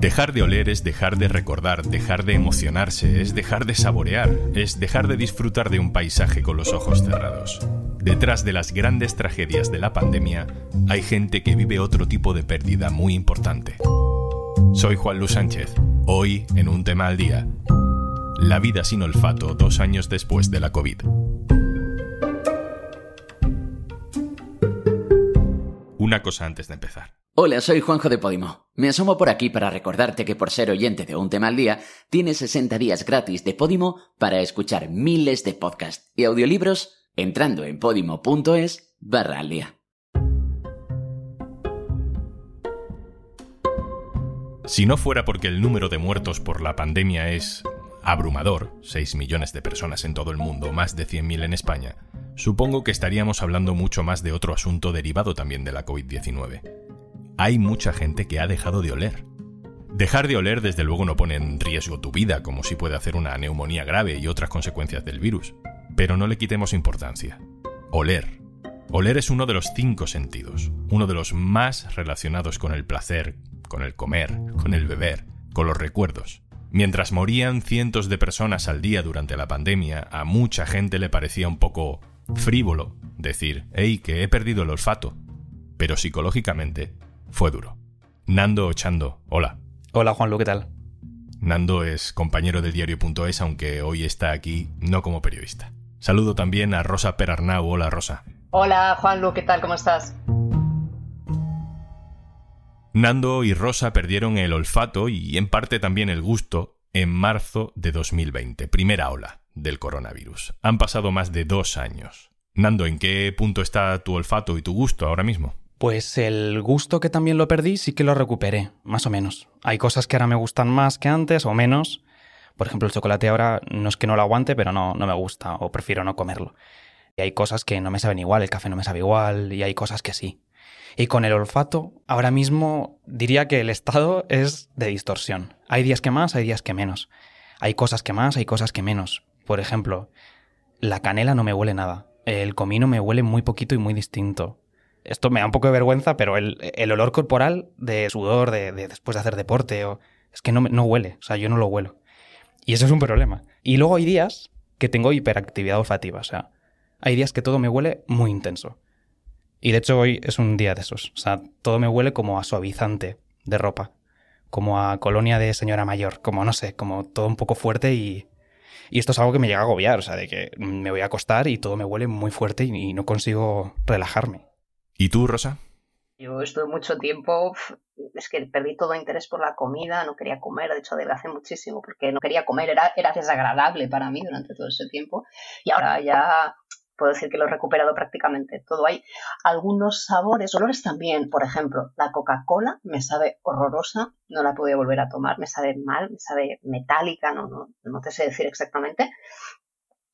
Dejar de oler es dejar de recordar, dejar de emocionarse, es dejar de saborear, es dejar de disfrutar de un paisaje con los ojos cerrados. Detrás de las grandes tragedias de la pandemia hay gente que vive otro tipo de pérdida muy importante. Soy Juan Luis Sánchez. Hoy, en un tema al día, la vida sin olfato dos años después de la COVID. Una cosa antes de empezar. Hola, soy Juanjo de Podimo. Me asomo por aquí para recordarte que por ser oyente de Un tema al día, tienes 60 días gratis de Podimo para escuchar miles de podcasts y audiolibros entrando en podimo.es barra al día. Si no fuera porque el número de muertos por la pandemia es abrumador, 6 millones de personas en todo el mundo, más de 100.000 en España, supongo que estaríamos hablando mucho más de otro asunto derivado también de la COVID-19. Hay mucha gente que ha dejado de oler. Dejar de oler desde luego no pone en riesgo tu vida, como si puede hacer una neumonía grave y otras consecuencias del virus. Pero no le quitemos importancia. Oler. Oler es uno de los cinco sentidos, uno de los más relacionados con el placer, con el comer, con el beber, con los recuerdos. Mientras morían cientos de personas al día durante la pandemia, a mucha gente le parecía un poco frívolo decir, hey, que he perdido el olfato. Pero psicológicamente fue duro. Nando Ochando, hola. Hola Juanlu, ¿qué tal? Nando es compañero del diario.es, aunque hoy está aquí no como periodista. Saludo también a Rosa Perarnau. Hola, Rosa. Hola, Juanlu, ¿qué tal? ¿Cómo estás? Nando y Rosa perdieron el olfato y en parte también el gusto en marzo de 2020, primera ola del coronavirus. Han pasado más de dos años. Nando, ¿en qué punto está tu olfato y tu gusto ahora mismo? Pues el gusto que también lo perdí sí que lo recuperé, más o menos. Hay cosas que ahora me gustan más que antes o menos. Por ejemplo, el chocolate ahora no es que no lo aguante, pero no, no me gusta o prefiero no comerlo. Y hay cosas que no me saben igual, el café no me sabe igual y hay cosas que sí. Y con el olfato, ahora mismo diría que el estado es de distorsión. Hay días que más, hay días que menos. Hay cosas que más, hay cosas que menos. Por ejemplo, la canela no me huele nada. El comino me huele muy poquito y muy distinto. Esto me da un poco de vergüenza, pero el, olor corporal de sudor, de, después de hacer deporte, o, es que no, no huele. O sea, yo no lo huelo. Y eso es un problema. Y luego hay días que tengo hiperactividad olfativa. O sea, hay días que todo me huele muy intenso. Y de hecho hoy es un día de esos. O sea, todo me huele como a suavizante de ropa, como a colonia de señora mayor, como no sé, como todo un poco fuerte y, y esto es algo que me llega a agobiar, o sea, de que me voy a acostar y todo me huele muy fuerte y, no consigo relajarme. ¿Y tú, Rosa? Yo estuve mucho tiempo, es que perdí todo interés por la comida, no quería comer, de hecho hace muchísimo porque no quería comer, era, era desagradable para mí durante todo ese tiempo y ahora ya puedo decir que lo he recuperado prácticamente todo. Hay algunos sabores, olores también, por ejemplo, la Coca-Cola me sabe horrorosa, no la podía volver a tomar, me sabe mal, me sabe metálica, no, no, no te sé decir exactamente.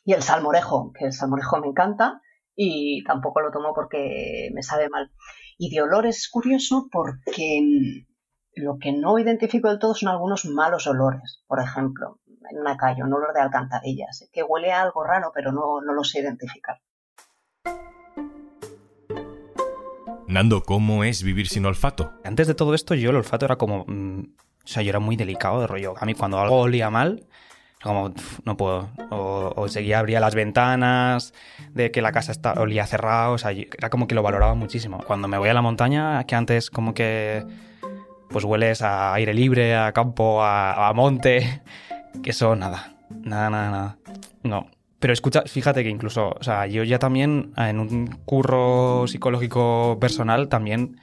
Y el salmorejo, que el salmorejo me encanta y tampoco lo tomo porque me sabe mal. Y de olores es curioso porque mm, lo que no identifico del todo son algunos malos olores. Por ejemplo, en una calle, un olor de alcantarillas, que huele a algo raro, pero no, no lo sé identificar. Nando, ¿cómo es vivir sin olfato? Antes de todo esto, yo el olfato era como. Mm, o sea, yo era muy delicado de rollo. A mí, cuando algo olía mal, como, no puedo. O, seguía, abría las ventanas, de que la casa está, olía cerrado. O sea, era como que lo valoraba muchísimo. Cuando me voy a la montaña, que antes, como que. Pues hueles a aire libre, a campo, a, a monte que eso nada, nada, nada, nada. No. Pero escucha, fíjate que incluso, o sea, yo ya también en un curro psicológico personal también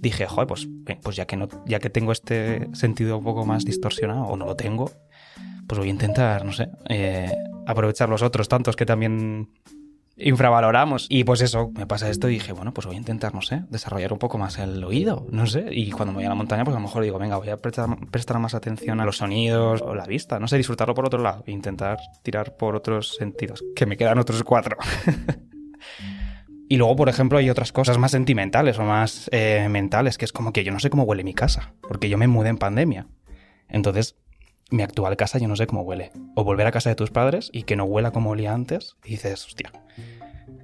dije, joder, pues, pues ya que no, ya que tengo este sentido un poco más distorsionado, o no lo tengo, pues voy a intentar, no sé, eh, aprovechar los otros tantos que también infravaloramos. Y pues eso, me pasa esto y dije, bueno, pues voy a intentar, no sé, desarrollar un poco más el oído, no sé. Y cuando me voy a la montaña, pues a lo mejor digo, venga, voy a prestar, más atención a los sonidos o la vista, no sé, disfrutarlo por otro lado e intentar tirar por otros sentidos, que me quedan otros cuatro. y luego, por ejemplo, hay otras cosas más sentimentales o más eh, mentales, que es como que yo no sé cómo huele mi casa, porque yo me mudé en pandemia. Entonces, mi actual casa yo no sé cómo huele. O volver a casa de tus padres y que no huela como olía antes, y dices, hostia,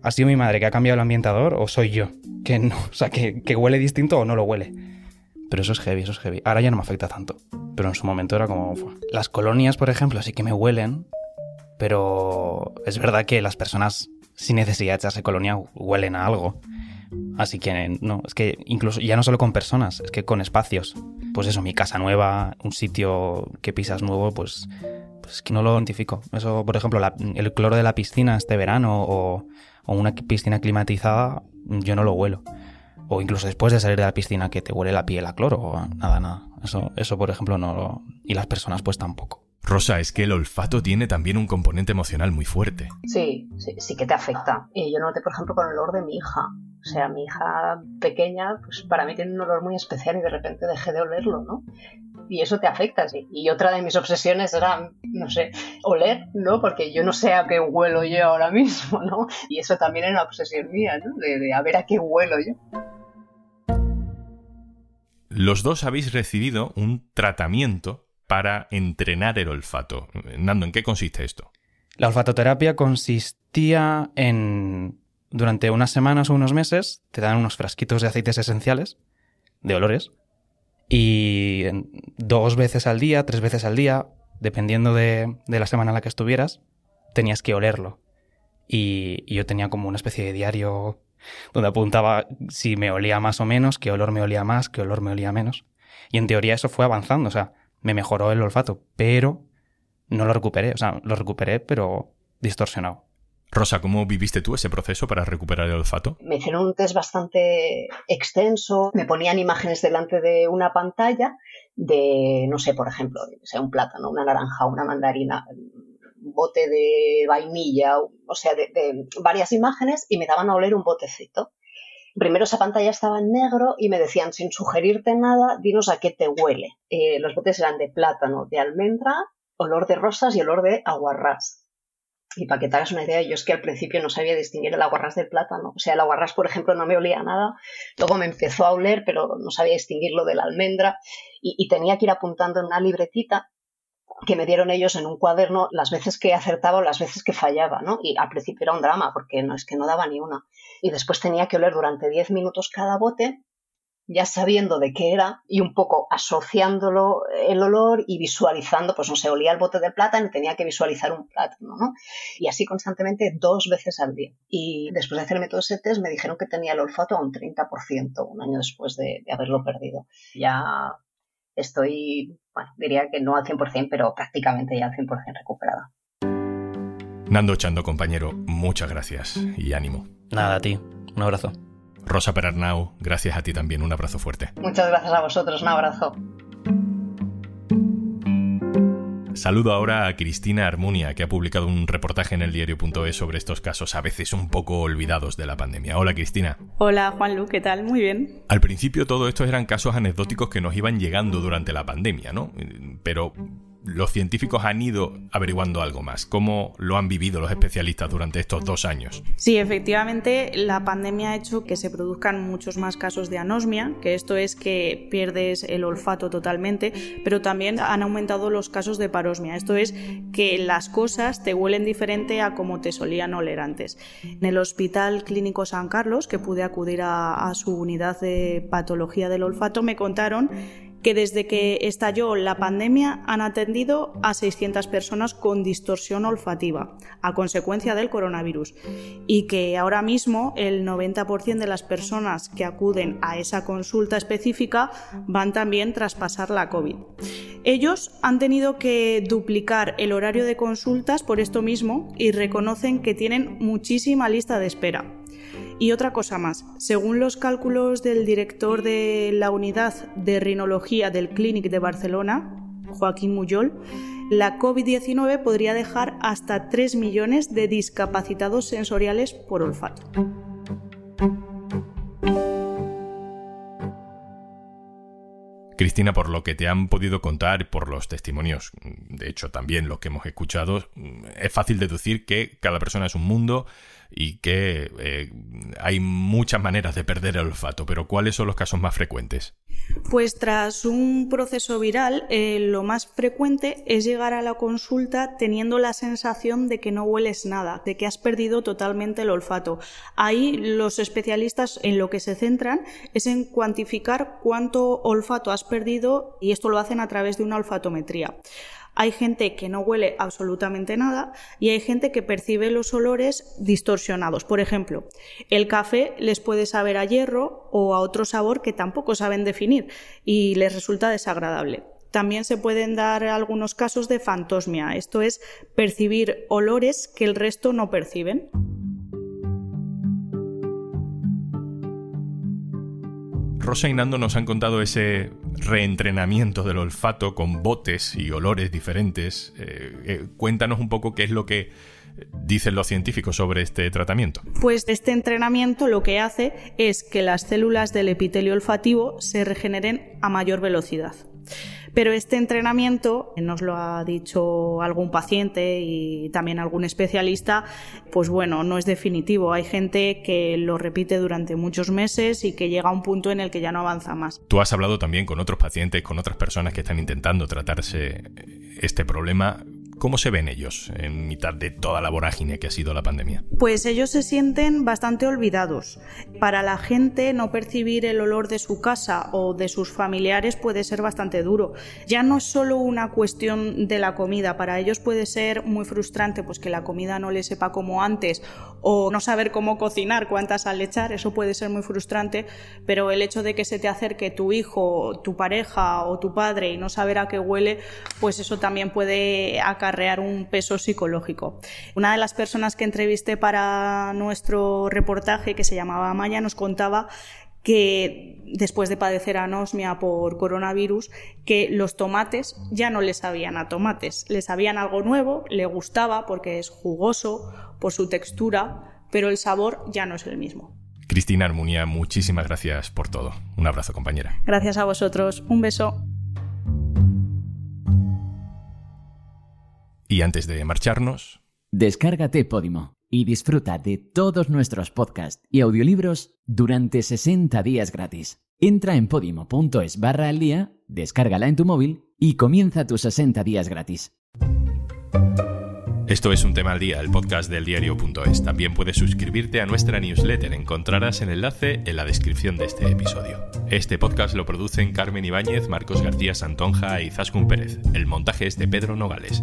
¿ha sido mi madre que ha cambiado el ambientador o soy yo? Que no, o sea, que, huele distinto o no lo huele. Pero eso es heavy, eso es heavy. Ahora ya no me afecta tanto. Pero en su momento era como... Las colonias, por ejemplo, sí que me huelen. Pero es verdad que las personas sin necesidad de echarse colonia huelen a algo. Así que no, es que incluso ya no solo con personas, es que con espacios. Pues eso, mi casa nueva, un sitio que pisas nuevo, pues, pues que no lo identifico. Eso, por ejemplo, el cloro de la piscina este verano o, una piscina climatizada, yo no lo huelo. O incluso después de salir de la piscina que te huele la piel a cloro, o nada, nada. Eso, eso por ejemplo, no lo... Y las personas pues tampoco. Rosa, es que el olfato tiene también un componente emocional muy fuerte. Sí, sí, sí que te afecta. Y yo noté, por ejemplo, con el olor de mi hija. O sea, mi hija pequeña, pues para mí tiene un olor muy especial y de repente dejé de olerlo, ¿no? Y eso te afecta, sí. Y otra de mis obsesiones era, no sé, oler, ¿no? Porque yo no sé a qué huelo yo ahora mismo, ¿no? Y eso también era una obsesión mía, ¿no? De, de a ver a qué huelo yo. Los dos habéis recibido un tratamiento para entrenar el olfato. Nando, ¿en qué consiste esto? La olfatoterapia consistía en, durante unas semanas o unos meses, te dan unos frasquitos de aceites esenciales, de olores, y dos veces al día, tres veces al día, dependiendo de, la semana en la que estuvieras, tenías que olerlo. Y, y, yo tenía como una especie de diario donde apuntaba si me olía más o menos, qué olor me olía más, qué olor me olía menos. Y en teoría eso fue avanzando, o sea, me mejoró el olfato, pero no lo recuperé. O sea, lo recuperé, pero distorsionado. Rosa, ¿cómo viviste tú ese proceso para recuperar el olfato? Me hicieron un test bastante extenso, me ponían imágenes delante de una pantalla de, no sé, por ejemplo, sea un plátano, una naranja, una mandarina, un bote de vainilla, o sea, de, de varias imágenes y me daban a oler un botecito. Primero esa pantalla estaba en negro y me decían, sin sugerirte nada, dinos a qué te huele. Eh, los botes eran de plátano, de almendra, olor de rosas y olor de aguarrás. Y para que te hagas una idea, yo es que al principio no sabía distinguir el aguarrás del plátano. O sea, el aguarrás, por ejemplo, no me olía nada. Luego me empezó a oler, pero no sabía distinguirlo de la almendra. Y, y tenía que ir apuntando en una libretita que me dieron ellos en un cuaderno las veces que acertaba o las veces que fallaba, ¿no? Y al principio era un drama porque no es que no daba ni una. Y después tenía que oler durante 10 minutos cada bote, ya sabiendo de qué era y un poco asociándolo el olor y visualizando, pues no sé, olía el bote de plátano y tenía que visualizar un plátano, ¿no? Y así constantemente dos veces al día. Y después de hacerme todo ese test me dijeron que tenía el olfato a un 30% un año después de, de haberlo perdido. Ya estoy, bueno, diría que no al 100%, pero prácticamente ya al 100% recuperada. Nando Chando, compañero, muchas gracias y ánimo. Nada, a ti. Un abrazo. Rosa Perarnau, gracias a ti también. Un abrazo fuerte. Muchas gracias a vosotros. Un abrazo. Saludo ahora a Cristina Armunia, que ha publicado un reportaje en el diario.es sobre estos casos a veces un poco olvidados de la pandemia. Hola Cristina. Hola Juanlu, ¿qué tal? Muy bien. Al principio todo estos eran casos anecdóticos que nos iban llegando durante la pandemia, ¿no? Pero los científicos han ido averiguando algo más. ¿Cómo lo han vivido los especialistas durante estos dos años? Sí, efectivamente, la pandemia ha hecho que se produzcan muchos más casos de anosmia, que esto es que pierdes el olfato totalmente, pero también han aumentado los casos de parosmia. Esto es que las cosas te huelen diferente a como te solían oler antes. En el Hospital Clínico San Carlos, que pude acudir a, a su unidad de patología del olfato, me contaron que desde que estalló la pandemia han atendido a 600 personas con distorsión olfativa a consecuencia del coronavirus y que ahora mismo el 90% de las personas que acuden a esa consulta específica van también tras pasar la COVID. Ellos han tenido que duplicar el horario de consultas por esto mismo y reconocen que tienen muchísima lista de espera. Y otra cosa más, según los cálculos del director de la unidad de rinología del Clínic de Barcelona, Joaquín Muyol, la COVID-19 podría dejar hasta 3 millones de discapacitados sensoriales por olfato. Cristina, por lo que te han podido contar, por los testimonios, de hecho también los que hemos escuchado, es fácil deducir que cada persona es un mundo y que eh, hay muchas maneras de perder el olfato, pero ¿cuáles son los casos más frecuentes? Pues tras un proceso viral, eh, lo más frecuente es llegar a la consulta teniendo la sensación de que no hueles nada, de que has perdido totalmente el olfato. Ahí los especialistas en lo que se centran es en cuantificar cuánto olfato has perdido y esto lo hacen a través de una olfatometría. Hay gente que no huele absolutamente nada y hay gente que percibe los olores distorsionados. Por ejemplo, el café les puede saber a hierro o a otro sabor que tampoco saben definir y les resulta desagradable. También se pueden dar algunos casos de fantosmia, esto es percibir olores que el resto no perciben. Rosa y Nando nos han contado ese reentrenamiento del olfato con botes y olores diferentes. Eh, eh, cuéntanos un poco qué es lo que dicen los científicos sobre este tratamiento. Pues este entrenamiento lo que hace es que las células del epitelio olfativo se regeneren a mayor velocidad. Pero este entrenamiento, nos lo ha dicho algún paciente y también algún especialista, pues bueno, no es definitivo. Hay gente que lo repite durante muchos meses y que llega a un punto en el que ya no avanza más. Tú has hablado también con otros pacientes, con otras personas que están intentando tratarse este problema. ¿Cómo se ven ellos en mitad de toda la vorágine que ha sido la pandemia? Pues ellos se sienten bastante olvidados. Para la gente no percibir el olor de su casa o de sus familiares puede ser bastante duro. Ya no es solo una cuestión de la comida, para ellos puede ser muy frustrante pues que la comida no les sepa como antes o no saber cómo cocinar, cuántas sal echar, eso puede ser muy frustrante, pero el hecho de que se te acerque tu hijo, tu pareja o tu padre y no saber a qué huele, pues eso también puede acabar acarrear un peso psicológico. Una de las personas que entrevisté para nuestro reportaje, que se llamaba Maya, nos contaba que después de padecer anosmia por coronavirus, que los tomates ya no le sabían a tomates, le sabían algo nuevo, le gustaba porque es jugoso, por su textura, pero el sabor ya no es el mismo. Cristina Armunia, muchísimas gracias por todo. Un abrazo, compañera. Gracias a vosotros. Un beso. Y antes de marcharnos... Descárgate Podimo y disfruta de todos nuestros podcasts y audiolibros durante 60 días gratis. Entra en podimo.es barra al día, descárgala en tu móvil y comienza tus 60 días gratis. Esto es un tema al día, el podcast del diario.es. También puedes suscribirte a nuestra newsletter. Encontrarás el enlace en la descripción de este episodio. Este podcast lo producen Carmen Ibáñez, Marcos García Santonja y Zaskun Pérez. El montaje es de Pedro Nogales.